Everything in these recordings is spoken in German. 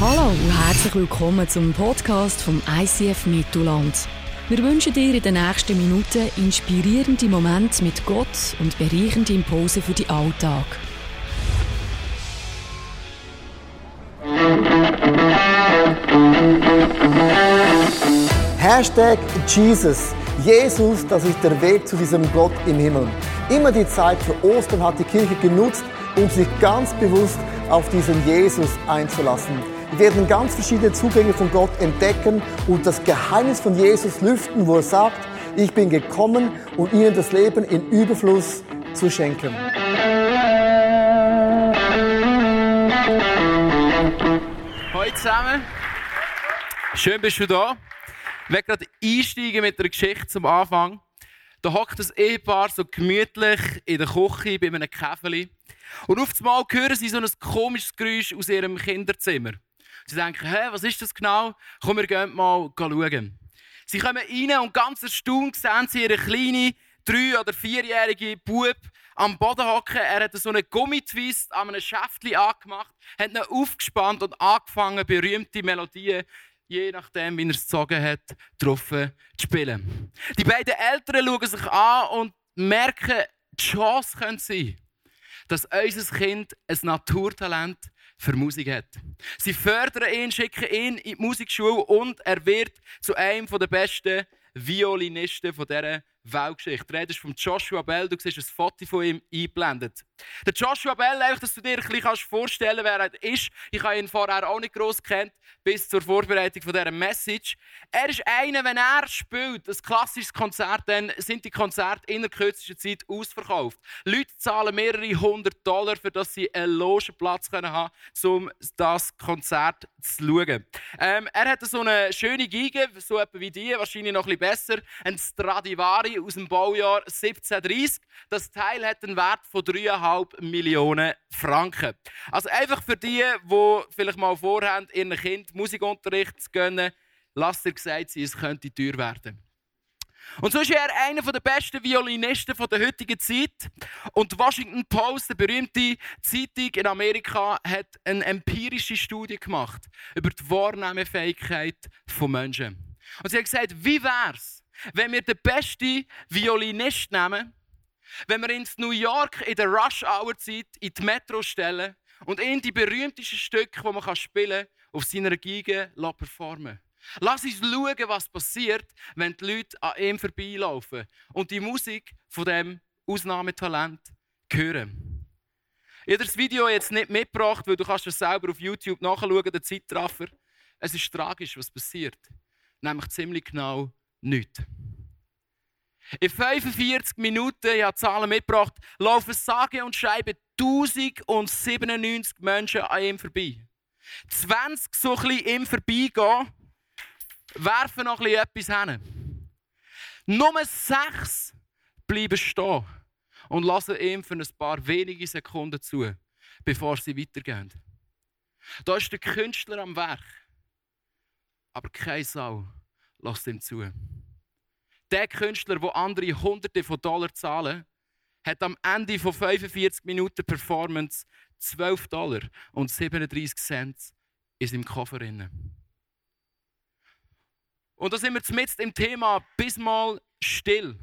Hallo und herzlich willkommen zum Podcast vom ICF Mittelland. Wir wünschen dir in den nächsten Minuten inspirierende Momente mit Gott und bereichende Impulse für den Alltag. Hashtag Jesus. Jesus, das ist der Weg zu diesem Gott im Himmel. Immer die Zeit für Ostern hat die Kirche genutzt, um sich ganz bewusst auf diesen Jesus einzulassen. Wir werden ganz verschiedene Zugänge von Gott entdecken und das Geheimnis von Jesus lüften, wo er sagt, ich bin gekommen, um ihnen das Leben in Überfluss zu schenken. Hallo zusammen. Schön bist du da. Ich werde gerade einsteigen mit einer Geschichte zum Anfang. Da hockt das Ehepaar so gemütlich in der Küche bei einem Käfeli. Und auf einmal hören sie so ein komisches Geräusch aus ihrem Kinderzimmer. Sie denken, hä, was ist das genau? Komm, wir gehen mal schauen. Sie kommen rein und ganz erstaunt sehen sie ihren kleinen, drei- oder vierjährigen Bub am Boden hocken. Er hat so einen Gummitwist an einem Schäftchen angemacht, hat ihn aufgespannt und angefangen, berühmte Melodien, je nachdem, wie er es gezogen hat, drauf zu spielen. Die beiden Eltern schauen sich an und merken, die Chance könnte sein, dass unser Kind ein Naturtalent für Musik hat. Sie fördern ihn, schicken ihn in die Musikschule und er wird zu einem der besten Violinisten dieser Weltgeschichte. Die Rede ist von Joshua Bell. Du siehst ein Foto von ihm eingeblendet. Der Joshua Bell, einfach, dass du dir ein bisschen vorstellen kannst, wer er ist. Ich habe ihn vorher auch nicht gross kennt, bis zur Vorbereitung von dieser Message. Er ist einer, wenn er spielt, ein klassisches Konzert, dann sind die Konzerte in der kürzesten Zeit ausverkauft. Leute zahlen mehrere hundert Dollar, für dass sie einen Logenplatz haben können, um das Konzert zu schauen. Ähm, er hat so eine schöne Geige, so etwa wie die, wahrscheinlich noch ein bisschen besser, ein Stradivari aus dem Baujahr 1730. Das Teil hat einen Wert von 3,5 Millionen Franken. Also einfach für die, die vielleicht mal vorhaben, ihren Kind Musikunterricht zu gönnen, lasst ihr gesagt sein, es könnte teuer werden. Und so ist er einer der besten Violinisten der heutigen Zeit. Und die Washington Post, eine berühmte Zeitung in Amerika, hat eine empirische Studie gemacht über die Wahrnehmefähigkeit von Menschen. Und sie hat gesagt, wie wäre es, wenn wir den besten Violinist nehmen, wenn wir in New York in der Rush-Hour-Zeit in die Metro stellen und ihn die berühmtesten Stücke, die man spielen kann, auf seiner Geige performen Lass uns schauen, was passiert, wenn die Leute an ihm vorbeilaufen und die Musik von dem Ausnahmetalent hören. Ich habe das Video jetzt nicht mitgebracht, weil du kannst es selber auf YouTube nachschauen, den Zeitraffer. Es ist tragisch, was passiert. Nämlich ziemlich genau nichts. In 45 Minuten, ich habe Zahlen mitgebracht, laufen sage und schreibe 1097 Menschen an ihm vorbei. 20 so ein bisschen ihm vorbeigehen, werfen noch ein bisschen etwas hin. Nur 6 bleiben stehen und lassen ihm für ein paar wenige Sekunden zu, bevor sie weitergehen. Da ist der Künstler am Werk, aber kein Sau lässt ihm zu. Der Künstler, der andere Hunderte von Dollar zahlen, hat am Ende von 45 Minuten Performance 12 Dollar und 37 Cent in seinem Koffer. Und da sind wir zumindest im Thema bis mal still.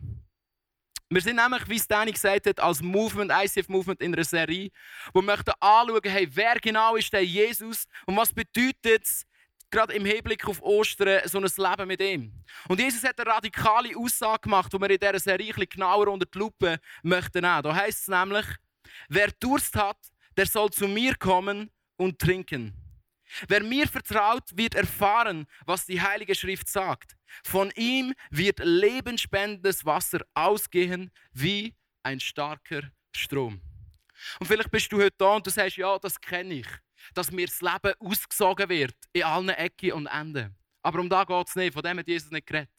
Wir sind nämlich, wie es gesagt hat, als Movement, ICF Movement in einer Serie, wo wir möchten anschauen, hey, wer genau ist der Jesus und was bedeutet es, gerade im Hinblick auf Ostern, so ein Leben mit ihm. Und Jesus hat eine radikale Aussage gemacht, die wir in dieser Serie ein genauer unter die Lupe möchten. Da heißt es nämlich, wer Durst hat, der soll zu mir kommen und trinken. Wer mir vertraut, wird erfahren, was die Heilige Schrift sagt. Von ihm wird lebensspendendes Wasser ausgehen wie ein starker Strom. Und vielleicht bist du heute da und du sagst, ja, das kenne ich dass mir das Leben ausgesogen wird in allen Ecken und Enden. Aber um da geht es nicht, von dem hat Jesus nicht geredet.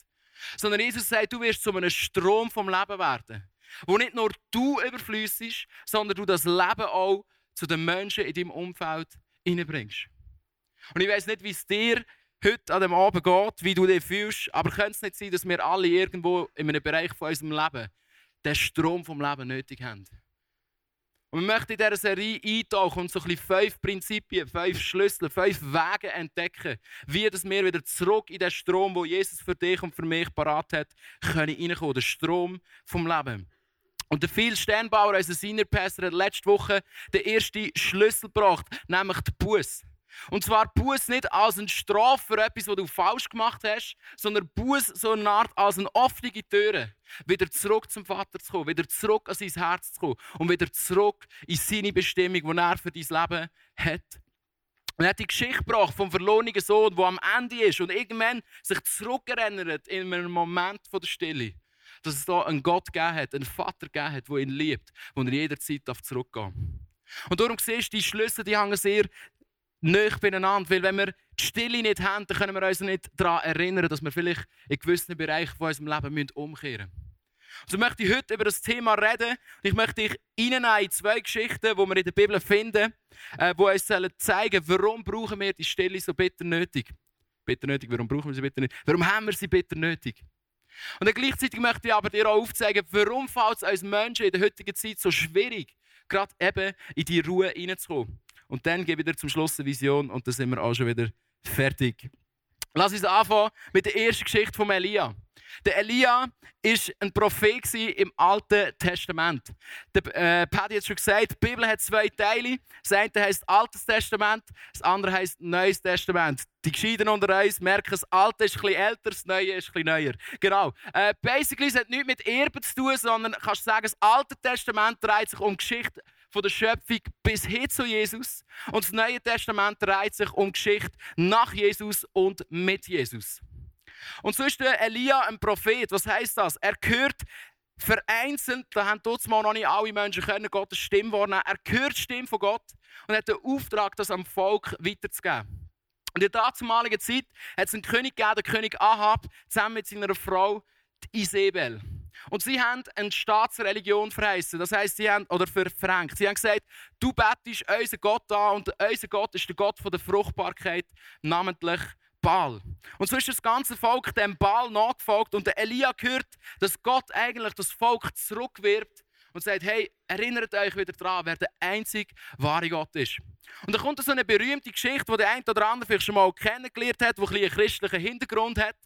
Sondern Jesus sagt, du wirst zu einem Strom vom Leben werden, wo nicht nur du überflüssig, sondern du das Leben auch zu den Menschen in deinem Umfeld hineinbringst. Und ich weiß nicht, wie es dir heute an dem Abend geht, wie du dich fühlst, aber könnte es nicht sein, dass wir alle irgendwo in einem Bereich von unserem Leben den Strom vom Leben nötig haben? Und wir möchten in dieser Serie eintauchen und so ein bisschen fünf Prinzipien, fünf Schlüssel, fünf Wege entdecken, wie das wir wieder zurück in den Strom, wo Jesus für dich und für mich parat hat, können reinkommen. Der Strom vom Leben. Und der Phil Sternbauer, unser Senior Pastor, hat letzte Woche den ersten Schlüssel gebracht, nämlich den Buß. Und zwar Buß nicht als eine Strafe für etwas, was du falsch gemacht hast, sondern Buß so eine Art als eine offene Tür, wieder zurück zum Vater zu kommen, wieder zurück an sein Herz zu kommen und wieder zurück in seine Bestimmung, die er für dein Leben hat. Und er hat die Geschichte gebracht vom verlorenen Sohn, der am Ende ist und irgendwann sich zurückerinnert in einem Moment der Stille dass es da einen Gott gegeben hat, einen Vater gegeben hat, der ihn liebt, wo er jederzeit zurückgehen darf. Und darum siehst du, die Schlüsse die hängen sehr nah beieinander, weil wenn wir die Stille nicht haben, dann können wir uns nicht daran erinnern, dass wir vielleicht in gewissen Bereichen von unserem Leben umkehren müssen. Also möchte ich heute über das Thema reden. Ich möchte dich in zwei Geschichten, die wir in der Bibel finden, äh, die uns zeigen warum brauchen wir die Stille so bitter nötig. Bitter nötig, warum brauchen wir sie bitter nötig? Warum haben wir sie bitter nötig? Und dann gleichzeitig möchte ich aber dir auch aufzeigen, warum fällt es uns Menschen in der heutigen Zeit so schwierig, gerade eben in die Ruhe reinzukommen. Und dann gebe ich dir zum Schluss eine Vision und dann sind wir auch schon wieder fertig. Lass uns anfangen mit der ersten Geschichte von Elia. Der Elia war ein Prophet im Alten Testament. Der äh, Paddy hat schon gesagt, die Bibel hat zwei Teile. Das eine heißt Altes Testament, das andere heißt Neues Testament. Die Gescheiden unter uns merken, das Alte ist bisschen älter, das Neue ist bisschen neuer. Genau. Äh, basically, es hat nichts mit Erben zu tun, sondern kannst sagen, das Alte Testament dreht sich um Geschichte von der Schöpfung bis hin zu Jesus. Und das Neue Testament dreht sich um Geschichte nach Jesus und mit Jesus. Und so ist der Elia ein Prophet. Was heißt das? Er gehört vereinzelt, da haben mal noch nicht alle Menschen können Gottes Stimme wahrnehmen. Er hört die Stimme von Gott und hat den Auftrag, das am Volk weiterzugeben. Und in der damaligen Zeit hat es einen König gegeben, der König Ahab, zusammen mit seiner Frau Isabel. Und sie haben eine Staatsreligion verheißen. Das heißt, sie haben, oder verfränkt. Sie haben gesagt, du bettest unseren Gott an und unser Gott ist der Gott der Fruchtbarkeit, namentlich Baal. Und so ist das ganze Volk dem Baal nachgefolgt und der Elia gehört, dass Gott eigentlich das Volk zurückwirbt und sagt, hey, erinnert euch wieder daran, wer der einzige wahre Gott ist. Und da kommt so eine berühmte Geschichte, die der eine oder andere vielleicht schon mal kennengelernt hat, die ein einen christlichen Hintergrund hat.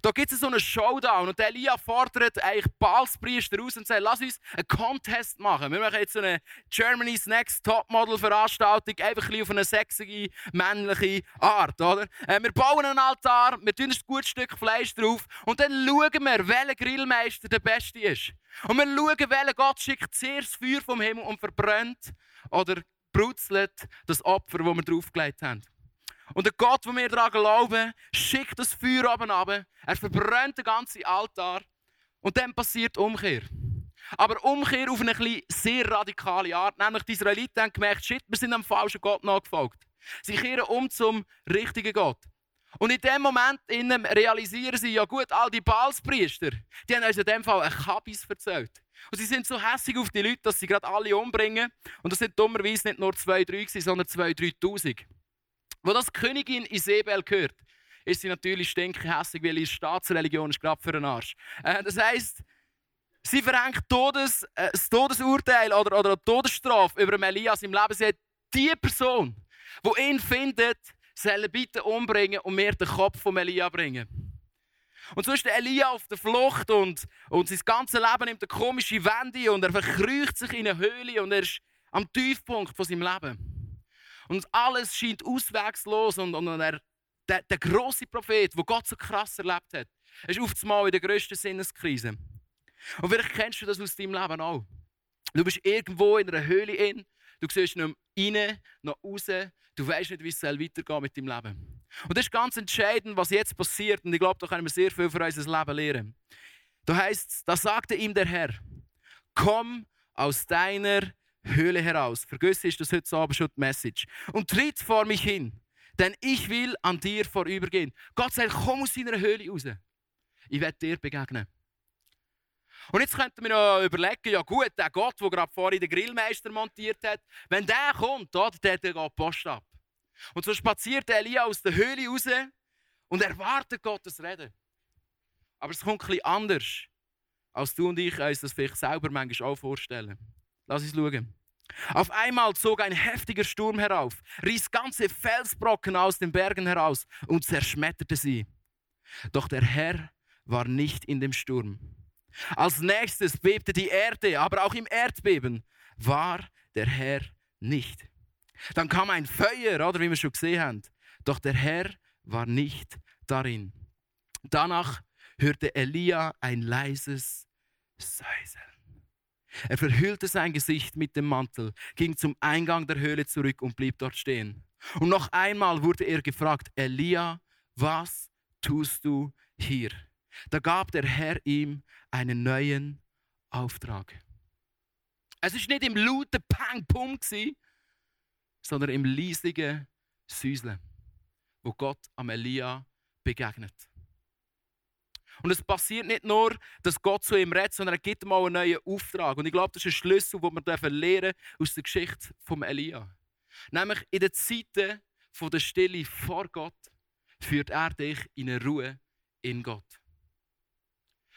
Da gibt es so einen Showdown und Elia fordert eigentlich Balspriester raus und sagt, lass uns einen Contest machen. Wir machen jetzt so eine Germany's Next Topmodel Veranstaltung, einfach ein auf eine sexige, männliche Art, oder? Äh, wir bauen einen Altar, wir tun ein gutes Stück Fleisch drauf und dann schauen wir, welcher Grillmeister der Beste ist. Und wir schauen, welcher Gott schickt zuerst Feuer vom Himmel und verbrennt oder brutzelt das Opfer, das wir draufgelegt haben. Und der Gott, wo wir daran glauben, schickt das Feuer oben runter. Er verbrennt den ganzen Altar. Und dann passiert Umkehr. Aber Umkehr auf eine sehr radikale Art. Nämlich die Israeliten haben gemerkt, shit, wir sind am falschen Gott nachgefolgt. Sie kehren um zum richtigen Gott. Und in dem Moment realisieren sie, ja gut, all die Balspriester, die haben uns in dem Fall ein Kabis erzählt. Und sie sind so hässlich auf die Leute, dass sie gerade alle umbringen. Und das sind dummerweise nicht nur zwei, drei, sondern zwei, dreitausend. Wo das Königin Isabel gehört, ist sie natürlich stinkehässig, weil ihre Staatsreligion ist gerade für den Arsch. Äh, das heisst, sie verhängt Todes, äh, das Todesurteil oder, oder eine Todesstrafe über Elias im Leben. Sie hat die Person, die ihn findet, soll bitte umbringen und mir den Kopf von Elia bringen. Und so ist der Elia auf der Flucht und, und sein ganzes Leben nimmt eine komische Wende und er verkrücht sich in eine Höhle und er ist am Tiefpunkt von seinem Leben. Und alles scheint auswegslos. Und, und er, der, der große Prophet, der Gott so krass erlebt hat, ist auf einmal in der grössten Sinneskrise. Und vielleicht kennst du das aus deinem Leben auch. Du bist irgendwo in einer Höhle in, du siehst nicht mehr rein, noch raus, du weißt nicht, wie es weitergehen mit deinem Leben. Und das ist ganz entscheidend, was jetzt passiert. Und ich glaube, da können wir sehr viel für unser Leben lernen. Da heißt es, da sagte ihm der Herr, komm aus deiner Höhle heraus. Vergiss ist das heute Abend schon die Message. Und tritt vor mich hin, denn ich will an dir vorübergehen. Gott sagt, komm aus deiner Höhle raus. Ich werde dir begegnen. Und jetzt könnten wir noch überlegen, ja gut, der Gott, der gerade vorhin den Grillmeister montiert hat, wenn der kommt, oder, der, der geht Post ab. Und so spaziert Elia aus der Höhle raus und erwartet Gottes Reden. Aber es kommt bisschen anders, als du und ich uns das vielleicht selber manchmal auch vorstellen. Lass uns schauen. Auf einmal zog ein heftiger Sturm herauf, riss ganze Felsbrocken aus den Bergen heraus und zerschmetterte sie. Doch der Herr war nicht in dem Sturm. Als nächstes bebte die Erde, aber auch im Erdbeben war der Herr nicht. Dann kam ein Feuer, oder wie wir schon gesehen haben. Doch der Herr war nicht darin. Danach hörte Elia ein leises Säuseln. Er verhüllte sein Gesicht mit dem Mantel, ging zum Eingang der Höhle zurück und blieb dort stehen. Und noch einmal wurde er gefragt, Elia, was tust du hier? Da gab der Herr ihm einen neuen Auftrag. Es ist nicht im lauten Pang-Pum, sondern im leisigen Süßeln, wo Gott am Elia begegnet. Und es passiert nicht nur, dass Gott zu ihm redet, sondern er gibt ihm auch einen neuen Auftrag. Und ich glaube, das ist ein Schlüssel, den wir lernen aus der Geschichte von Elia. Nämlich in den Zeiten der Stille vor Gott führt er dich in eine Ruhe in Gott.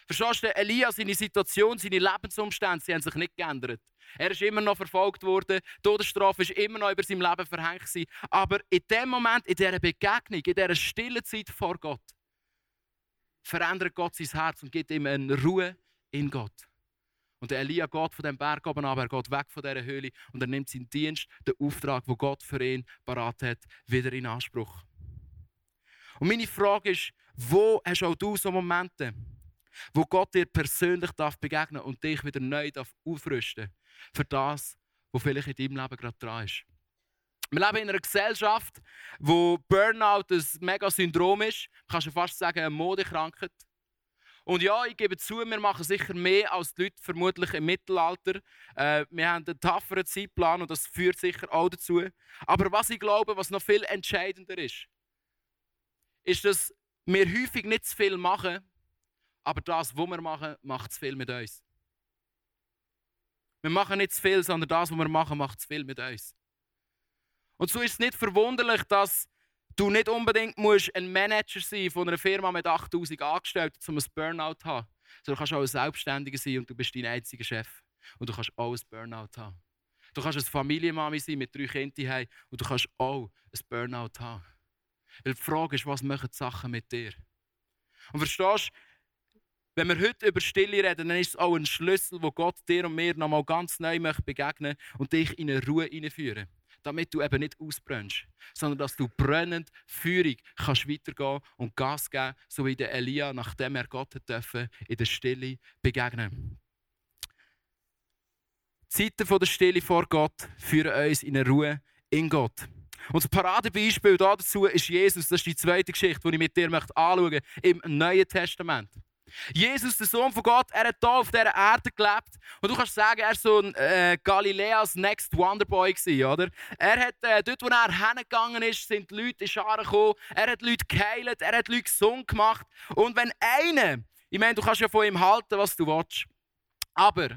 Verstehst du, Elia, seine Situation, seine Lebensumstände, sie haben sich nicht geändert. Er ist immer noch verfolgt worden, die Todesstrafe ist immer noch über sein Leben verhängt gewesen. Aber in dem Moment, in dieser Begegnung, in dieser stillen Zeit vor Gott, verändert Gott sein Herz und gibt ihm eine Ruhe in Gott. Und der Elia geht von dem Berg oben ab, er geht weg von dieser Höhle und er nimmt seinen Dienst, den Auftrag, wo Gott für ihn parat hat, wieder in Anspruch. Und meine Frage ist, wo hast auch du so Momente, wo Gott dir persönlich darf begegnen und dich wieder neu darf aufrüsten für das, was vielleicht in deinem Leben gerade dran ist? Wir leben in einer Gesellschaft, wo Burnout ein mega Syndrom ist. Man kann schon fast sagen, eine Modekrankheit. Und ja, ich gebe zu, wir machen sicher mehr als die Leute vermutlich im Mittelalter. Äh, wir haben einen tafferen Zeitplan und das führt sicher auch dazu. Aber was ich glaube, was noch viel entscheidender ist, ist, dass wir häufig nicht zu viel machen, aber das, was wir machen, macht zu viel mit uns. Wir machen nicht zu viel, sondern das, was wir machen, macht zu viel mit uns. Und so ist es nicht verwunderlich, dass du nicht unbedingt musst ein Manager sein von einer Firma mit 8000 Angestellten, um ein Burnout zu haben. Sondern du kannst auch ein Selbstständiger sein und du bist dein einziger Chef. Und du kannst auch ein Burnout haben. Du kannst eine Familienmami sein mit drei Kindern und du kannst auch ein Burnout haben. Weil die Frage ist, was machen die Sachen mit dir? Und verstehst du, wenn wir heute über Stille reden, dann ist es auch ein Schlüssel, wo Gott dir und mir nochmal ganz neu begegnen möchte und dich in eine Ruhe hineinführen damit du eben nicht ausbrennst, sondern dass du brennend Führung kannst weitergehen und Gas geben, so wie der Elia, nachdem er Gott dürfen, in der Stille begegnen. Die Zeiten der Stille vor Gott führen uns in eine Ruhe in Gott. Und das Paradebeispiel dazu ist Jesus. Das ist die zweite Geschichte, die ich mit dir anschauen möchte, im Neuen Testament. Jesus, der Sohn von Gott, er hat hier auf dieser Erde gelebt. Und du kannst sagen, er war so ein äh, Galileas Next Wonderboy oder? Er hat, äh, dort wo er hingegangen ist, sind die Leute in Scharen gekommen. Er hat Leute geheilt, er hat Leute gesund gemacht. Und wenn einer, ich meine, du kannst ja von ihm halten, was du willst. Aber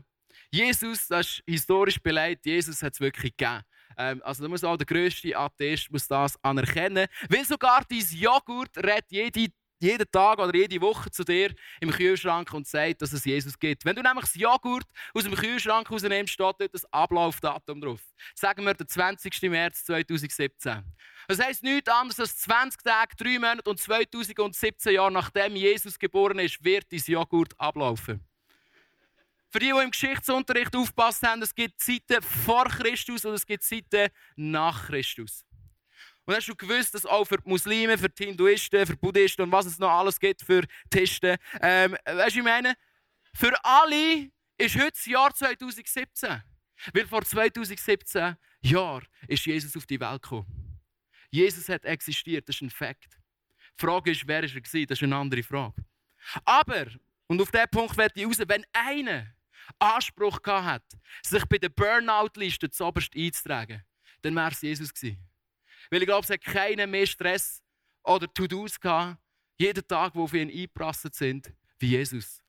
Jesus, das ist historisch beleidigt, Jesus hat es wirklich gegeben. Ähm, also da muss auch der grösste Atheist muss das anerkennen. Weil sogar dein Joghurt redet jede jeden Tag oder jede Woche zu dir im Kühlschrank und sagt, dass es Jesus gibt. Wenn du nämlich das Joghurt aus dem Kühlschrank rausnimmst, steht dort das Ablaufdatum drauf. Sagen wir den 20. März 2017. Das heisst nichts anderes als 20 Tage, 3 Monate und 2017 Jahre nachdem Jesus geboren ist, wird dein Joghurt ablaufen. Für die, die im Geschichtsunterricht aufgepasst haben, es gibt Zeiten vor Christus und es gibt Zeiten nach Christus. Und hast du gewusst, dass auch für die Muslime, für die Hinduisten, für die Buddhisten und was es noch alles gibt für Tisten, ähm, weißt du, ich meine, für alle ist heute das Jahr 2017. Weil vor 2017 Jahren ist Jesus auf die Welt gekommen. Jesus hat existiert, das ist ein Fakt. Die Frage ist, wer war er? Das ist eine andere Frage. Aber, und auf diesen Punkt werde ich raus, wenn einer Anspruch gehabt hat, sich bei der Burnout-Liste zuoberst einzutragen, dann wäre es Jesus gewesen. Weil ich glaube, es hat keinen mehr Stress oder To-Dos gehabt, jeden Tag, wo auf ihn eingeprasselt sind, wie Jesus.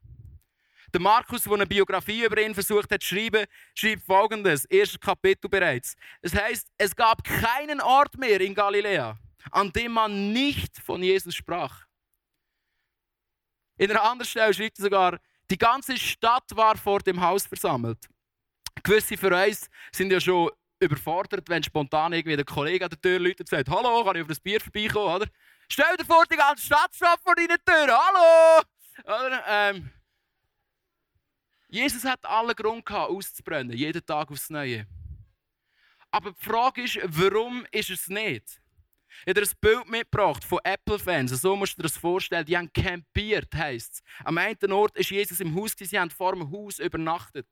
Der Markus, der eine Biografie über ihn versucht hat zu schreiben, schreibt folgendes, erstes Kapitel bereits. Es heißt, es gab keinen Ort mehr in Galiläa, an dem man nicht von Jesus sprach. In einer anderen Stelle schreibt er sogar, die ganze Stadt war vor dem Haus versammelt. Gewisse für uns sind ja schon überfordert, wenn spontan irgendwie der Kollege an der Tür läutet und sagt, «Hallo, kann ich auf das Bier vorbeikommen?» oder? «Stell dir vor, die ganze Stadt steht vor deiner Tür, hallo!» oder? Ähm, Jesus hat alle Grund gehabt, auszubrennen, jeden Tag aufs Neue. Aber die Frage ist, warum ist es nicht? Ich habe dir ein Bild mitgebracht von Apple-Fans. So musst du dir das vorstellen. Die haben campiert, heisst es. Am einen Ort war Jesus im Haus, sie haben vor dem Haus übernachtet.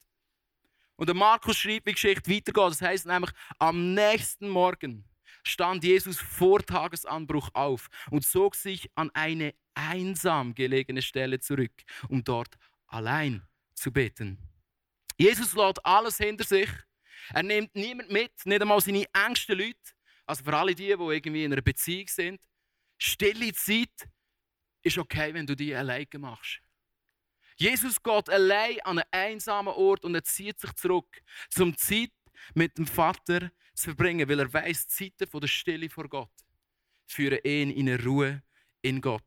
Und der Markus schreibt, wie die Geschichte weitergeht. Das heisst nämlich, am nächsten Morgen stand Jesus vor Tagesanbruch auf und zog sich an eine einsam gelegene Stelle zurück, um dort allein zu beten. Jesus lässt alles hinter sich. Er nimmt niemand mit, nicht einmal seine engsten Leute. Also für alle die, die irgendwie in einer Beziehung sind. Stille Zeit ist okay, wenn du die alleine machst. Jesus geht allein an einen einsamen Ort und er zieht sich zurück, zum Zeit mit dem Vater zu verbringen, weil er weiß, Zeiten von der Stille vor Gott führen ihn in eine Ruhe in Gott.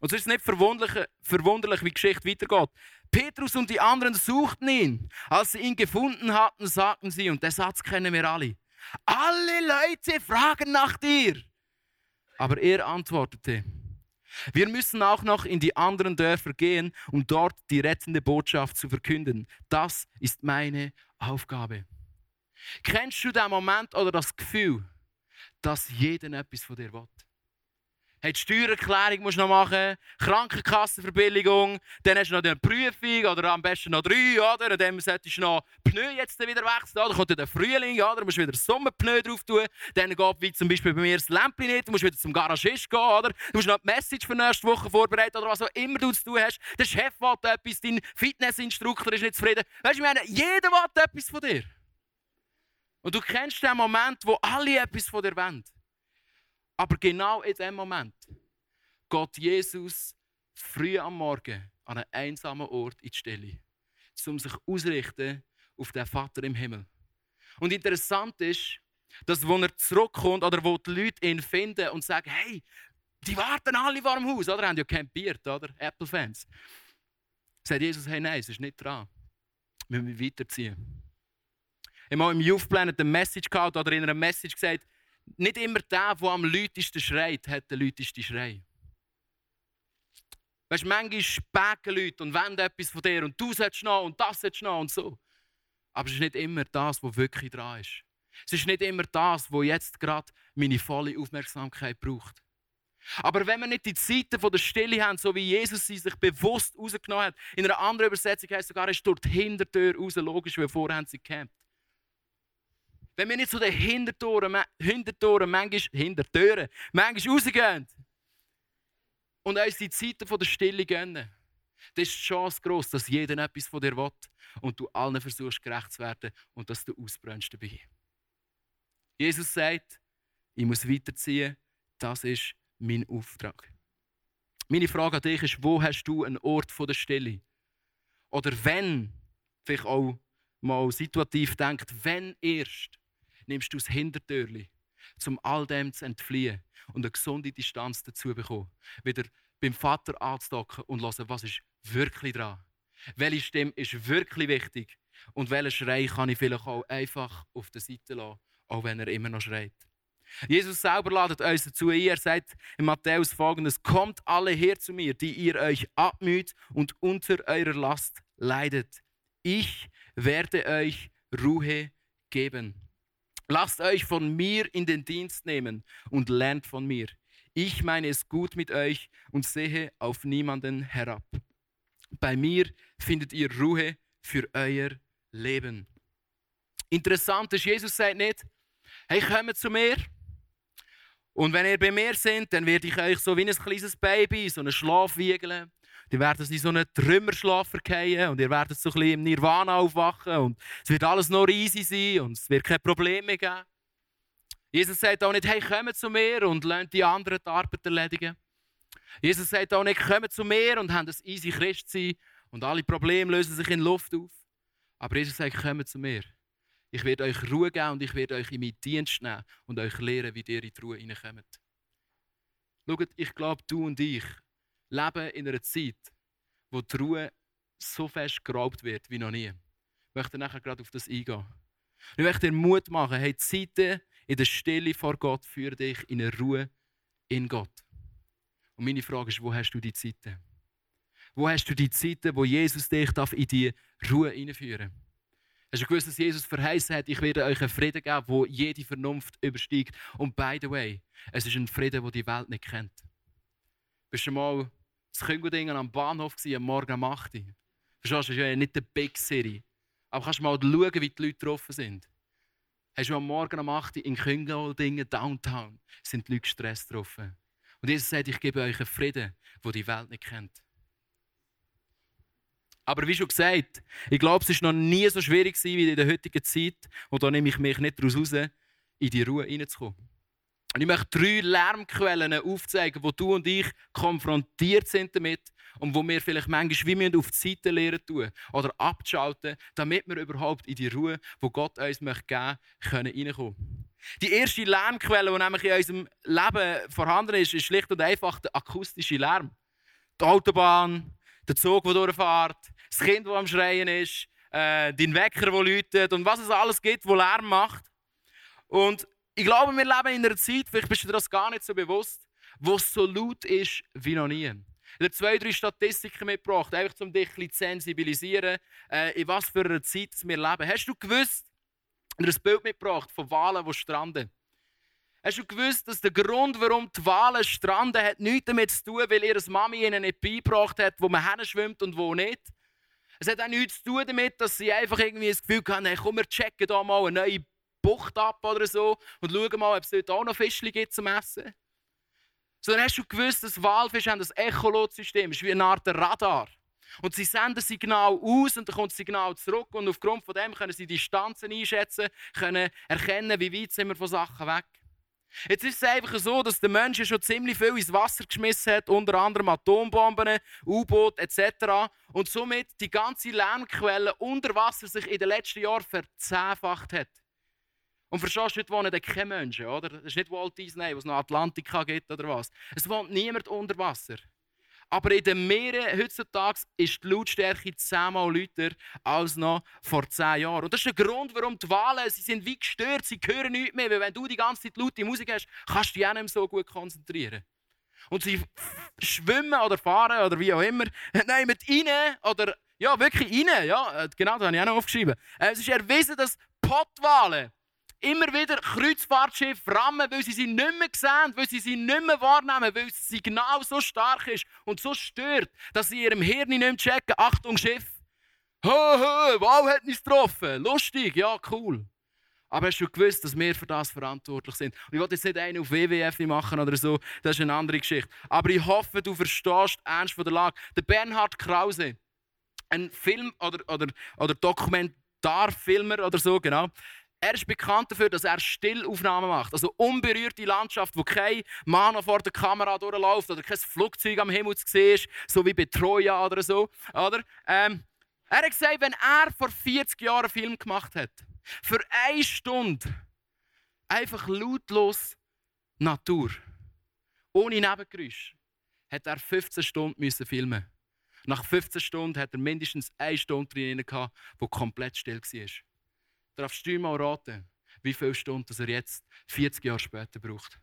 Und es ist nicht verwunderlich, verwunderlich, wie die Geschichte weitergeht. Petrus und die anderen suchten ihn. Als sie ihn gefunden hatten, sagten sie, und den Satz kennen wir alle, alle Leute fragen nach dir. Aber er antwortete, wir müssen auch noch in die anderen Dörfer gehen, um dort die rettende Botschaft zu verkünden. Das ist meine Aufgabe. Kennst du den Moment oder das Gefühl, dass jeder etwas von dir will? Hey, die Steuererklärung musst du noch machen, Krankenkassenverbilligung, dann hast du noch eine Prüfung oder am besten noch drei, oder? Und dann solltest du noch Pneu jetzt wieder wechseln, oder? Kommt der Frühling, oder? Du musst wieder Sommerpneu drauf tun. Dann geht, wie zum Beispiel bei mir, das Lämpchen nicht, du musst wieder zum Garagist gehen, oder? Du musst noch die Message für nächste Woche vorbereiten, oder was auch immer du zu tun hast. Der Chef will etwas, dein Fitnessinstruktor ist nicht zufrieden. Weißt du, ich meine, jeder will etwas von dir. Und du kennst den Moment, wo alle etwas von dir wollen. Aber genau in dem Moment geht Jesus früh am Morgen an einen einsamen Ort in die Stille, um sich ausrichten auf den Vater im Himmel. Und interessant ist, dass, wo er zurückkommt oder wo die Leute ihn finden und sagen, hey, die warten alle vor dem Haus, oder? Haben ja campiert, oder? Apple-Fans. Sagt Jesus, hey, nein, es ist nicht dran. Wir müssen weiterziehen. Ich habe im Youth Planet eine Message gehabt oder in einer Message gesagt, nicht immer der, der am lautesten schreit, hat den lautesten Schrei. Weißt du, manchmal späken Leute und wollen etwas von dir und du sollst noch und das sollst noch und so. Aber es ist nicht immer das, was wirklich dran ist. Es ist nicht immer das, was jetzt gerade meine volle Aufmerksamkeit braucht. Aber wenn wir nicht die Zeiten der Stille haben, so wie Jesus sie sich bewusst rausgenommen hat, in einer anderen Übersetzung heißt es sogar, er ist durch die Hintertür raus, logisch, weil vorher haben sie gecampt. Wenn wir nicht zu den Hintertoren, Hintertoren manchmal, Hintertüren, manchmal rausgehen und uns die Zeiten der Stille gönnen, dann ist die Chance gross, dass jeder etwas von dir will und du allen versuchst, gerecht zu werden und dass du ausbrennst dabei. Jesus sagt, ich muss weiterziehen, das ist mein Auftrag. Meine Frage an dich ist, wo hast du einen Ort der Stille? Oder wenn, vielleicht auch mal situativ denkt, wenn erst nimmst du das Hintertürli, um all dem zu entfliehen und eine gesunde Distanz dazu zu bekommen. Wieder beim Vater anzudocken und hören, was ist wirklich dran. Welche Stimme ist wirklich wichtig und welchen Schrei kann ich vielleicht auch einfach auf der Seite lassen, auch wenn er immer noch schreit. Jesus selber ladet uns dazu ein. Er sagt in Matthäus folgendes: Kommt alle her zu mir, die ihr euch abmüht und unter eurer Last leidet. Ich werde euch Ruhe geben. Lasst euch von mir in den Dienst nehmen und lernt von mir. Ich meine es gut mit euch und sehe auf niemanden herab. Bei mir findet ihr Ruhe für euer Leben. Interessant ist, Jesus sagt nicht, hey, kommt zu mir. Und wenn ihr bei mir seid, dann werde ich euch so wie ein kleines Baby, so einen Schlaf wiegeln. Die werden in so einen Trümmerschlaf verkehren und ihr werdet so ein bisschen im Nirvana aufwachen und es wird alles noch easy sein und es wird keine Probleme mehr geben. Jesus sagt auch nicht, hey, kommt zu mir und lernt die anderen die Arbeit erledigen. Jesus sagt auch nicht, kommt zu mir und habt ein easy Christsein und alle Probleme lösen sich in Luft auf. Aber Jesus sagt, kommt zu mir. Ich werde euch Ruhe geben und ich werde euch in meinen Dienst nehmen und euch lehren, wie ihr in die Ruhe hineinkommt. Schaut, ich glaube, du und ich leben in einer Zeit, wo die Ruhe so fest geraubt wird wie noch nie. Ich möchte nachher gerade auf das eingehen. Ich möchte dir Mut machen, hey, die Zeiten in der Stille vor Gott führen dich in eine Ruhe in Gott. Und meine Frage ist, wo hast du die Zeiten? Wo hast du die Zeiten, wo Jesus dich in die Ruhe hineinführen darf? Hast du gewusst, dass Jesus verheißen hat, ich werde euch einen Frieden geben, wo jede Vernunft übersteigt? Und by the way, es ist ein Frieden, den die Welt nicht kennt. Bist du mal das Küngeldingen am Bahnhof am Morgen um 8 Uhr? Verstehst du, das ist ja nicht der Big City. Aber kannst du mal schauen, wie die Leute getroffen sind? Hast du am Morgen um 8 Uhr in Küngeldingen, Downtown, sind die Leute gestresst getroffen. Und Jesus sagt, ich gebe euch einen Frieden, den die Welt nicht kennt. Aber wie schon gesagt, ich glaube, es war noch nie so schwierig wie in der heutigen Zeit. Und da nehme ich mich nicht daraus raus, in die Ruhe reinzukommen. Und ich möchte drei Lärmquellen aufzeigen, wo du und ich konfrontiert sind damit und wo wir vielleicht manchmal wie auf die Seite lernen tun oder abschalten, damit wir überhaupt in die Ruhe, wo Gott uns möchte geben möchte, reinkommen können. Die erste Lärmquelle, die nämlich in unserem Leben vorhanden ist, ist schlicht und einfach der akustische Lärm. Die Autobahn, der Zug, der durchfährt, das Kind, das am Schreien ist, äh, dein Wecker, der läutet und was es alles gibt, wo Lärm macht. Und ich glaube, wir leben in einer Zeit, vielleicht bist du dir das gar nicht so bewusst, wo es so laut ist wie noch nie. Ich habe zwei, drei Statistiken mitgebracht, einfach um dich ein zu sensibilisieren, äh, in was für einer Zeit wir leben. Hast du gewusst, ich ein Bild mitgebracht von Walen, die stranden? Hast du gewusst, dass der Grund, warum die Wale stranden, hat nichts damit zu tun, weil ihre Mami ihnen nicht beigebracht hat, wo man schwimmt und wo nicht? Es hat auch nichts zu tun damit, dass sie einfach irgendwie das Gefühl haben, hey, komm, wir checken da mal eine neue Bucht ab oder so und schauen mal, ob es dort auch noch Fischchen gibt zum Essen. Sondern hast du gewusst, dass Walfische haben das Echolotsystem ist wie eine Art Radar. Und sie senden Signal aus und dann kommt das Signal zurück und aufgrund von dem können sie Distanzen einschätzen, können erkennen, wie weit sind wir von Sachen weg. Jetzt ist es einfach so, dass der Mensch schon ziemlich viel ins Wasser geschmissen hat, unter anderem Atombomben, U-Boot etc. Und somit die ganze Lärmquelle unter Wasser sich in den letzten Jahren verzehnfacht hat. Und verstehst du, dort wohnen keine Menschen, oder? Das ist nicht Walt Disney, wo es noch Atlantika gibt oder was. Es wohnt niemand unter Wasser. Aber in den Meeren heutzutage ist die Lautstärke zehnmal lauter als noch vor zehn Jahren. Und das ist der Grund, warum die Wahlen, sie sind wie gestört, sie hören nichts mehr. Weil wenn du die ganze Zeit laute Musik hast, kannst du dich auch nicht mehr so gut konzentrieren. Und sie schwimmen oder fahren oder wie auch immer, mit rein oder ja, wirklich rein. Ja, genau, das habe ich auch noch aufgeschrieben. Äh, es ist erwiesen, dass Pottwale immer wieder Kreuzfahrtschiffe rammen, weil sie sie nicht mehr sehen, weil sie sie nicht mehr wahrnehmen, weil das Signal so stark ist und so stört, dass sie ihrem Hirn nicht mehr checken, Achtung Schiff, hö, hö, wow, hat uns getroffen, lustig, ja, cool. Aber hast du gewusst, dass wir für das verantwortlich sind? Und ich wollte jetzt nicht einen auf WWF machen oder so, das ist eine andere Geschichte. Aber ich hoffe, du verstehst ernst von der Lage. Der Bernhard Krause, ein Film- oder, oder, oder Dokumentarfilmer oder so, genau, er ist bekannt dafür, dass er Stillaufnahmen macht. Also unberührte Landschaft, wo kein Mann vor der Kamera durchläuft oder kein Flugzeug am Himmel zu sehen ist, so wie bei Troja oder so. Oder? Ähm, er hat gesagt, wenn er vor 40 Jahren einen Film gemacht hat, für eine Stunde einfach lautlos Natur, ohne Nebengeräusch, hat er 15 Stunden müssen filmen. Nach 15 Stunden hat er mindestens eine Stunde drin wo komplett still war darfst du mal raten, wie viele Stunden er jetzt 40 Jahre später braucht.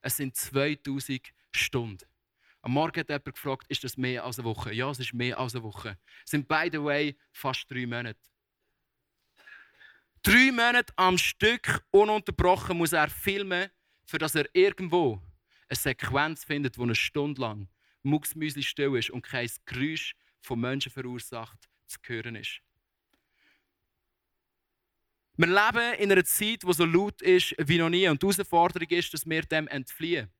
Es sind 2000 Stunden. Am Morgen hat jemand gefragt, ist das mehr als eine Woche? Ja, es ist mehr als eine Woche. Es sind, by the way, fast drei Monate. Drei Monate am Stück ununterbrochen muss er filmen, für dass er irgendwo eine Sequenz findet, wo eine Stunde lang mucksmüsli still ist und kein Geräusch von Menschen verursacht zu hören ist. Wir leben in einer Zeit, die so laut ist wie noch nie. Und die Herausforderung ist, dass wir dem entfliehen.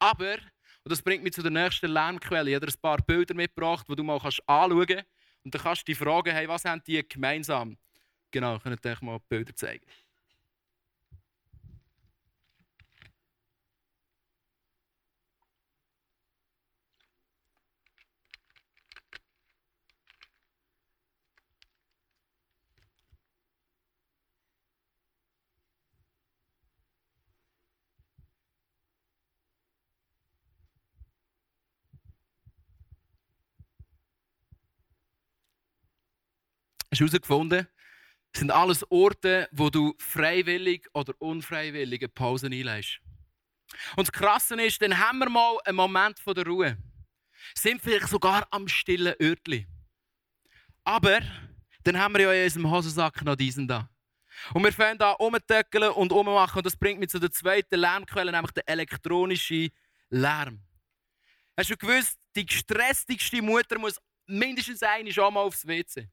Aber, und das bringt mich zu der nächsten Lärmquelle, ich habe ein paar Bilder mitgebracht, die du mal anschauen kannst. Und dann kannst du dich fragen, hey, was haben die gemeinsam? Genau, ich kann euch mal Bilder zeigen. Hast du herausgefunden? Das sind alles Orte, wo du freiwillig oder unfreiwillig eine Pause einleist. Und das Krasse ist, dann haben wir mal einen Moment von der Ruhe. Sind vielleicht sogar am stillen Örtli. Aber dann haben wir ja in unserem Hosensack noch diesen da. Und wir fangen da umtöckeln und ummachen. Und das bringt mich zu der zweiten Lärmquelle, nämlich der elektronische Lärm. Hast du gewusst, die gestressigste Mutter muss mindestens einmal schon mal aufs WC.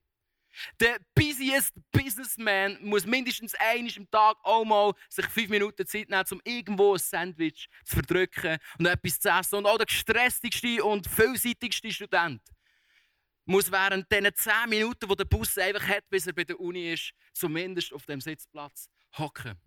Der busiest Businessman muss mindestens einmal am Tag auch mal sich fünf Minuten Zeit nehmen, um irgendwo ein Sandwich zu verdrücken und etwas zu essen. Und auch der gestressigste und vielseitigste Student muss während diesen zehn Minuten, wo der Bus einfach hat, bis er bei der Uni ist, zumindest auf dem Sitzplatz hocken.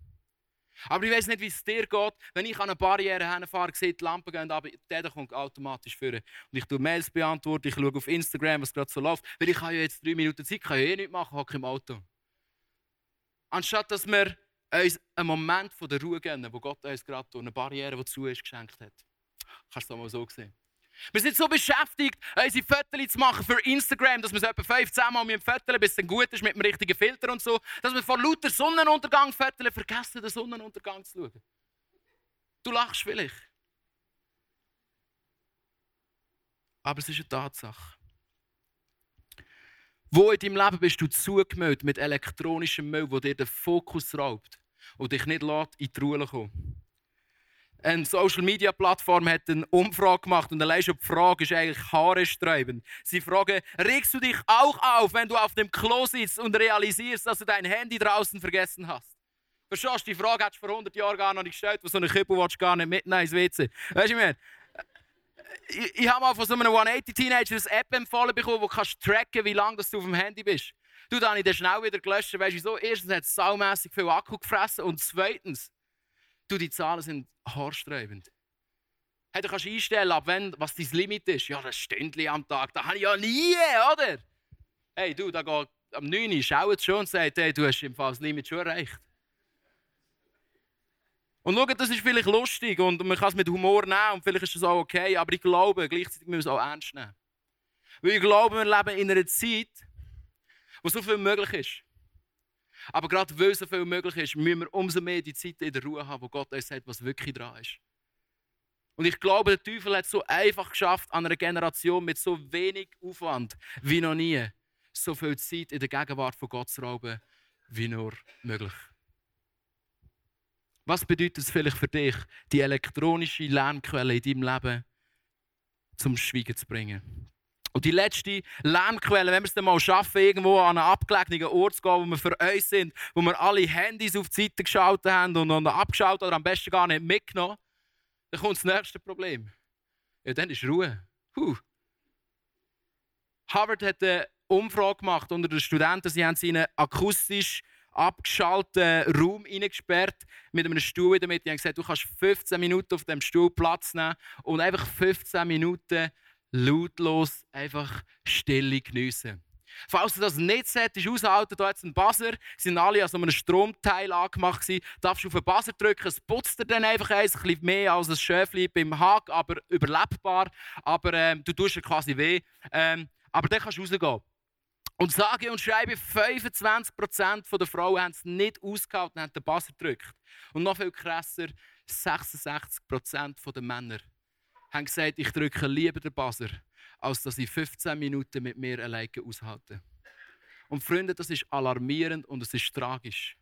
Aber ich weiß nicht, wie es dir geht. Wenn ich an eine Barriere hinfahre, sehe die Lampen gehen aber der kommt automatisch führen. Und ich tue Mails beantworten, ich schaue auf Instagram, was gerade so läuft. Weil ich habe ja jetzt drei Minuten Zeit, kann ja eh nichts machen, hocke im Auto. Anstatt dass wir uns einen Moment von der Ruhe geben, wo Gott uns gerade durch eine Barriere, die zu ist, geschenkt hat. Kannst du es mal so sehen. Wir sind so beschäftigt, unsere Fotos zu machen für Instagram, dass wir es etwa 15 Mal Fotos, bis es dann gut ist mit dem richtigen Filter und so, dass wir vor lauter Sonnenuntergang fotografieren, vergessen, den Sonnenuntergang zu schauen. Du lachst vielleicht. Aber es ist eine Tatsache. Wo in deinem Leben bist du zugemüllt mit elektronischem Müll, wo dir den Fokus raubt und dich nicht lässt, in die Ruhe kommen? Eine Social Media Plattform hat eine Umfrage gemacht und allein schon die Frage ist eigentlich haaresträubend. Sie fragen, regst du dich auch auf, wenn du auf dem Klo sitzt und realisierst, dass du dein Handy draußen vergessen hast? Verstehst du, die Frage hast du vor 100 Jahren gar noch nicht gestellt, wo so eine Küppel willst du gar nicht mitnehmen ins WC. Weißt du, ich ich, ich habe mal von so einem 180-Teenager eine App empfohlen bekommen, wo du kannst tracken wie lange du auf dem Handy bist. Du, dann habe ich den schnell wieder gelöscht. Weißt du wieso? Erstens hat es saumässig viel Akku gefressen und zweitens, du, die Zahlen sind haarsträubend. Hey, du kannst einstellen, ab wenn, was dein Limit ist. Ja, das Stündchen am Tag, das habe ich ja nie, oder? Hey, du, da geht am 9 Uhr, schaut schon und sagt, hey, du hast im Fall das Limit schon erreicht. Und schau, das ist vielleicht lustig und man kann es mit Humor nehmen und vielleicht ist das auch okay, aber ich glaube, gleichzeitig müssen wir es auch ernst nehmen. Weil ich glaube, wir leben in einer Zeit, wo so viel möglich ist. Aber gerade weil so viel möglich ist, müssen wir umso mehr die Zeit in der Ruhe haben, wo Gott uns sagt, was wirklich dran ist. Und ich glaube, der Teufel hat es so einfach geschafft, an einer Generation mit so wenig Aufwand wie noch nie, so viel Zeit in der Gegenwart von Gott zu rauben, wie nur möglich. Was bedeutet es vielleicht für dich, die elektronische Lärmquelle in deinem Leben zum Schweigen zu bringen? Und die letzte Lärmquelle, wenn wir es dann mal schaffen, irgendwo an einen abgelegenen Ort zu gehen, wo wir für uns sind, wo wir alle Handys auf die Seite geschaltet haben und dann abgeschaut oder am besten gar nicht mitgenommen, dann kommt das nächste Problem. Ja, dann ist Ruhe. Huh. Harvard hat eine Umfrage gemacht unter den Studenten. Sie haben sie in einen akustisch abgeschalteten Raum hineingesperrt mit einem Stuhl in der Mitte. Sie haben gesagt, du kannst 15 Minuten auf dem Stuhl Platz nehmen und einfach 15 Minuten lautlos einfach Stille geniessen. Falls du das nicht solltest, aushalten, da hat ein Buzzer, sind alle an so einem Stromteil angemacht gewesen, darfst du auf den Buzzer drücken, es putzt dir dann einfach eins, ein bisschen mehr als ein Schöfli beim Hack, aber überlebbar, aber ähm, du tust dir quasi weh, ähm, aber dann kannst du rausgehen. Und sage und schreibe, 25% der Frauen haben es nicht ausgehalten und haben den Buzzer gedrückt. Und noch viel krasser, 66% der Männer haben gesagt, ich drücke lieber den Buzzer, als dass ich 15 Minuten mit mir alleine aushalte. Und Freunde, das ist alarmierend und es ist tragisch.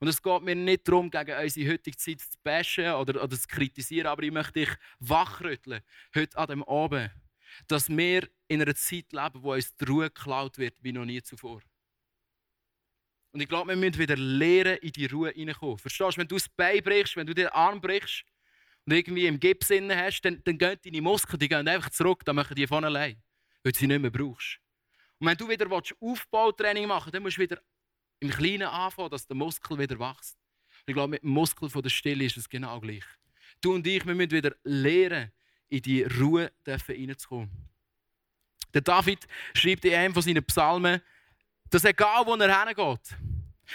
Und es geht mir nicht darum, gegen unsere heutige Zeit zu bashen oder, oder zu kritisieren, aber ich möchte dich wachrütteln, heute an dem Abend, dass wir in einer Zeit leben, wo uns die Ruhe geklaut wird, wie noch nie zuvor. Und ich glaube, wir müssen wieder lernen, in die Ruhe hineinkommen. Verstehst du, wenn du das Bein brichst, wenn du den Arm brichst, und irgendwie im Gips hast, dann, dann gehen deine Muskeln die gehen einfach zurück, dann machen die von allein, weil du sie nicht mehr brauchst. Und wenn du wieder Aufbautraining machen willst, dann musst du wieder im Kleinen anfangen, dass der Muskel wieder wächst. Und ich glaube, mit dem Muskel von der Stille ist es genau gleich. Du und ich, wir müssen wieder lernen, in die Ruhe hineinzukommen. Der David schreibt in einem von seinen Psalmen, dass egal wo er hingeht,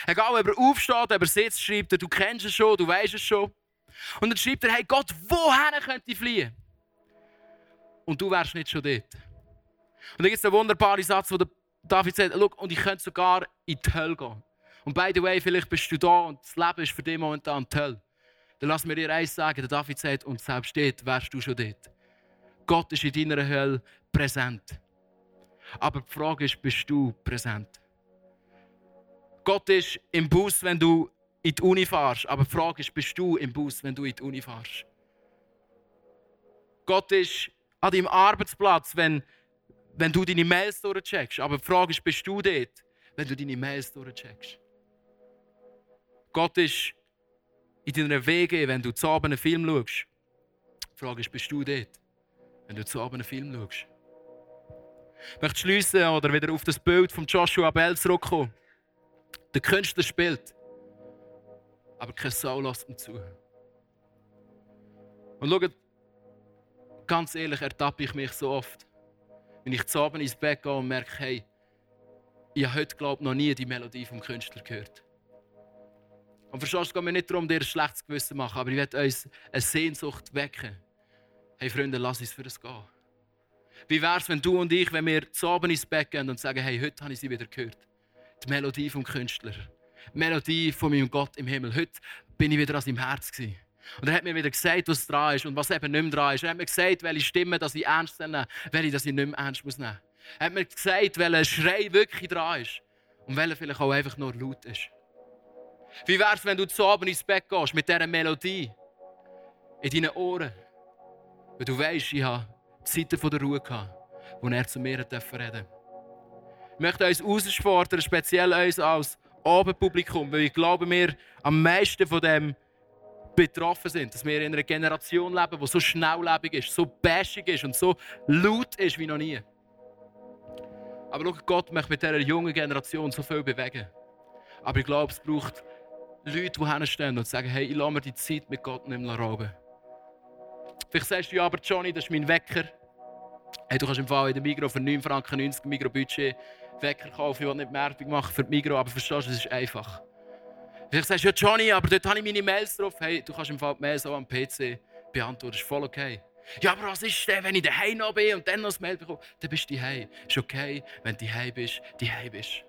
egal ob er aufsteht, ob er sitzt, schreibt er, du kennst es schon, du weißt es schon. Und dann schreibt er, hey Gott, wohin könnte ich fliehen? Und du wärst nicht schon dort. Und dann gibt es einen wunderbaren Satz, wo der David sagt, und ich könnte sogar in die Hölle gehen. Und by the way, vielleicht bist du da und das Leben ist für dich momentan die Hölle. Dann lass mir dir eins sagen, der David sagt, und selbst dort wärst du schon dort. Gott ist in deiner Hölle präsent. Aber die Frage ist, bist du präsent? Gott ist im Bus, wenn du in die Uni fährst. Aber die Frage ist, bist du im Bus, wenn du in die Uni fährst? Gott ist an deinem Arbeitsplatz, wenn, wenn du deine Mails durchcheckst. Aber die Frage ist, bist du dort, wenn du deine Mails durchcheckst? Gott ist in deiner Wege, wenn du zu Abend einen Film schaust. Die Frage ist, bist du dort, wenn du zu Abend einen Film schaust? Ich möchte schließen oder wieder auf das Bild von Joshua Bell zurückkommen. Der Künstler spielt, aber kein Sau lässt ihm zu. Und schaut, ganz ehrlich ertappe ich mich so oft, wenn ich zu Abend ins Bett gehe und merke, hey, ich habe heute, glaube noch nie die Melodie vom Künstler gehört. Und verstehst du, es geht mir nicht darum, dir ein schlechtes Gewissen zu machen, aber ich werde uns eine Sehnsucht wecken. Hey Freunde, lass uns für das gehen. Wie wäre es, wenn du und ich, wenn wir zu Abend ins Bett gehen und sagen, hey, heute habe ich sie wieder gehört. Die Melodie vom Künstler. Die Melodie von meinem Gott im Himmel. Heute bin ich wieder an seinem Herz gewesen. Und er hat mir wieder gesagt, was dran ist und was eben nicht mehr dran ist. Er hat mir gesagt, welche Stimme dass ich ernst nehme, welche dass ich nicht mehr ernst muss nehmen. Er hat mir gesagt, welcher Schrei wirklich dran ist und welcher vielleicht auch einfach nur laut ist. Wie wäre es, wenn du zu Abend ins Bett gehst mit dieser Melodie in deinen Ohren? Weil du weißt, ich habe Zeiten der Ruhe gehabt, wo er zu mir reden durfte. Ich möchte uns herausfordern, speziell uns als Abendpublikum, weil ich glaube, wir am meisten von dem betroffen sind, dass wir in einer Generation leben, die so schnelllebig ist, so bashig ist und so laut ist wie noch nie. Aber schau, Gott möchte mit dieser jungen Generation so viel bewegen. Aber ich glaube, es braucht Leute, die hinstehen und sagen, hey, ich lasse mir die Zeit mit Gott nicht mehr rauben. Vielleicht sagst du, ja, aber Johnny, das ist mein Wecker. Hey, du kannst im Fall in der Migros für 9 Franken 90 Migros-Budget Wecker kaufen. Ich will nicht Werbung machen für die Migros, aber verstehst du, es ist einfach. Vielleicht sagst du, ja, Johnny, aber dort habe ich meine Mails drauf. Hey, du kannst im Fall die Mails auch am PC beantworten. Das ist voll okay. Ja, aber was ist denn, wenn ich daheim noch bin und dann noch das Mail bekomme? Dann bist du daheim. Ist okay, wenn du daheim bist, daheim bist.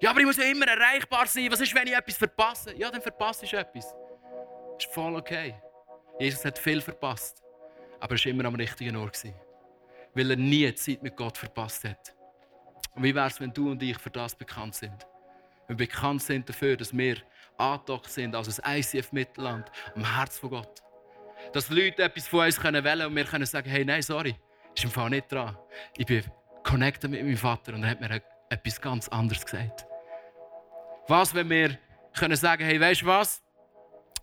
Ja, aber ich muss ja immer erreichbar sein. Was ist, wenn ich etwas verpasse? Ja, dann verpasse ich etwas. Das ist voll okay. Jesus hat viel verpasst, aber er war immer am richtigen Ort. Weil er nie Zeit mit Gott verpasst hat. Und wie wäre es, wenn du und ich für das bekannt sind? Wenn wir bekannt sind dafür, dass wir angedockt sind als ein ICF-Mittelland am Herz von Gott. Dass Leute etwas von uns wählen können und wir können sagen, hey, nein, sorry, im Fall nicht dran. Ich bin connected mit meinem Vater und er hat mir etwas ganz anderes gesagt. Was, wenn wir können sagen, hey, weißt du was?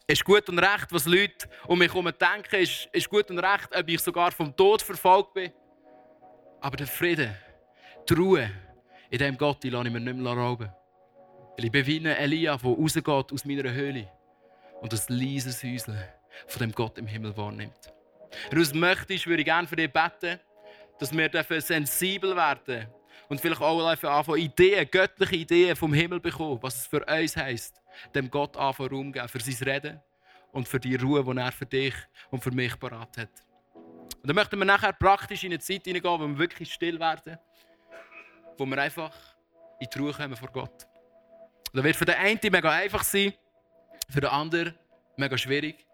Ist gut und recht, was Leute um mich herum denken, ist, ist gut und recht, ob ich sogar vom Tod verfolgt bin. Aber der Friede, die Ruhe, in dem Gott, die lasse ich mir nicht mehr rauben. Weil ich bin wie Elia, der rausgeht aus meiner Höhle und das leise Säuseln von dem Gott im Himmel wahrnimmt. Wenn du es möchtest, würde ich gerne für dich beten, dass wir sensibel werden und vielleicht auch anfangen, Ideen, göttliche Ideen vom Himmel bekommen, was es für uns heisst, dem Gott anfangen Raum geben, für sein Reden und für die Ruhe, die er für dich und für mich parat hat. Und dann möchten wir nachher praktisch in eine Zeit hineingehen, wo wir wirklich still werden, wo wir einfach in die Ruhe kommen vor Gott. Das wird für den einen mega einfach sein, für den anderen mega schwierig.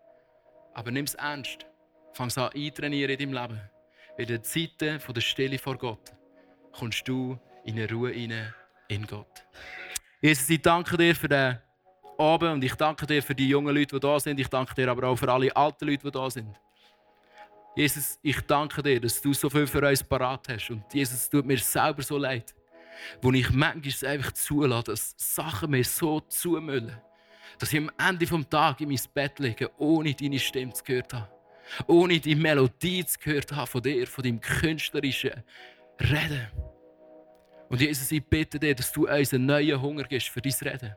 Aber nimm es ernst. Fang es an eintrainieren in deinem Leben. In den Zeiten der Stille vor Gott kommst du in eine Ruhe hinein in Gott. Jesus, ich danke dir für den Abend und ich danke dir für die jungen Leute, die da sind. Ich danke dir aber auch für alle alten Leute, die da sind. Jesus, ich danke dir, dass du so viel für uns parat hast. Und Jesus, es tut mir selber so leid, wo ich manchmal einfach zulasse, dass Sachen mir so zumüllen, dass ich am Ende des Tages in mein Bett liege, ohne deine Stimme zu gehört habe. Ohne die Melodie zu gehört habe von dir, von deinem künstlerischen Reden. Und Jesus, ich bitte dir, dass du uns einen neuen Hunger gibst für dein Reden.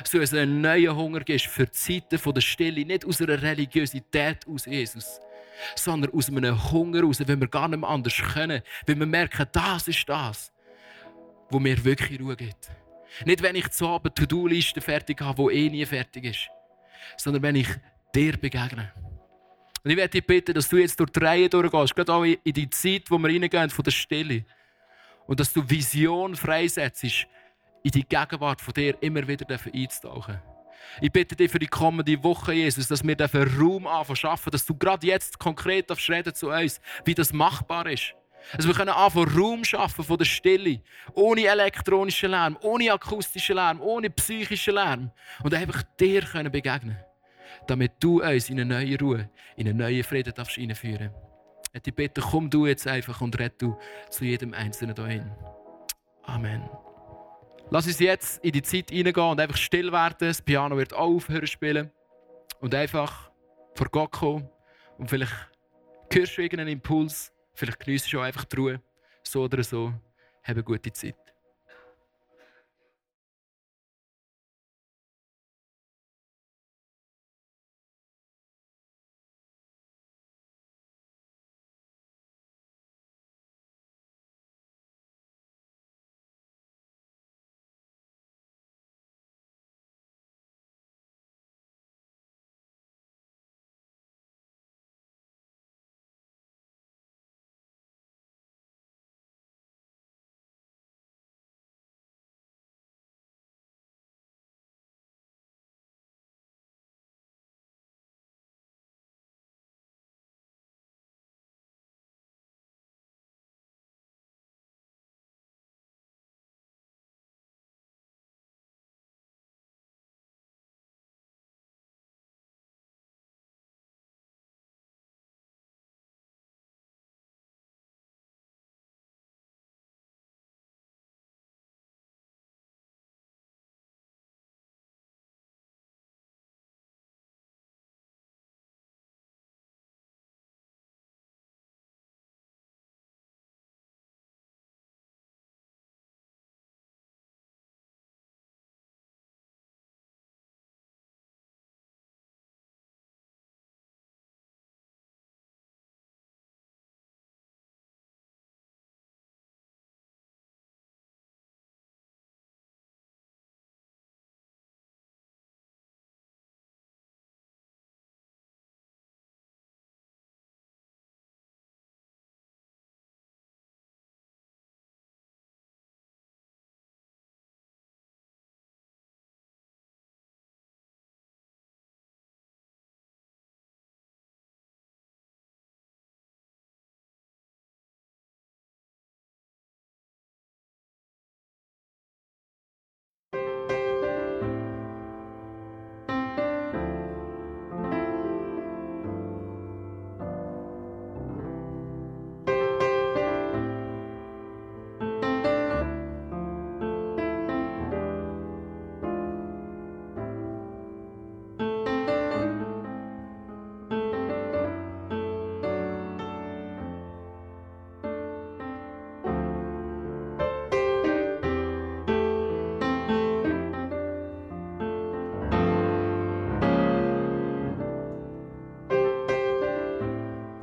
Dass du uns einen neuen Hunger gibst für die Zeiten der Stille, nicht aus einer Religiosität aus, Jesus, sondern aus einem Hunger raus, wenn wir gar nicht mehr anders können, wenn wir merken, das ist das, wo mir wirklich Ruhe gibt. Nicht, wenn ich zu Abend To-Do-Liste fertig habe, die eh nie fertig ist, sondern wenn ich dir begegne. Und ich werde dich bitten, dass du jetzt durch die Reihe durchgehst, gerade auch in die Zeit, wo wir reingehen, von der Stille. Und dass du Vision freisetzt, in die Gegenwart von dir immer wieder einzutauchen. Ich bitte dich für die kommende Woche, Jesus, dass wir dafür Raum anfangen dass du gerade jetzt konkret darfst reden zu uns, wie das machbar ist. Dass wir können anfangen, Raum schaffen von der Stille, ohne elektronischen Lärm, ohne akustischen Lärm, ohne psychischen Lärm und einfach dir können begegnen, damit du uns in eine neue Ruhe, in einen neuen Frieden darfst einführen. Ich bitte, komm du jetzt einfach und red du zu jedem Einzelnen dahin. Amen. Lass uns jetzt in die Zeit hineingehen und einfach still werden. Das Piano wird aufhören spielen. Und einfach vor Gott kommen. Und vielleicht hörst du irgendeinen Impuls. Vielleicht genießt du auch einfach die Ruhe. So oder so. Habe eine gute Zeit.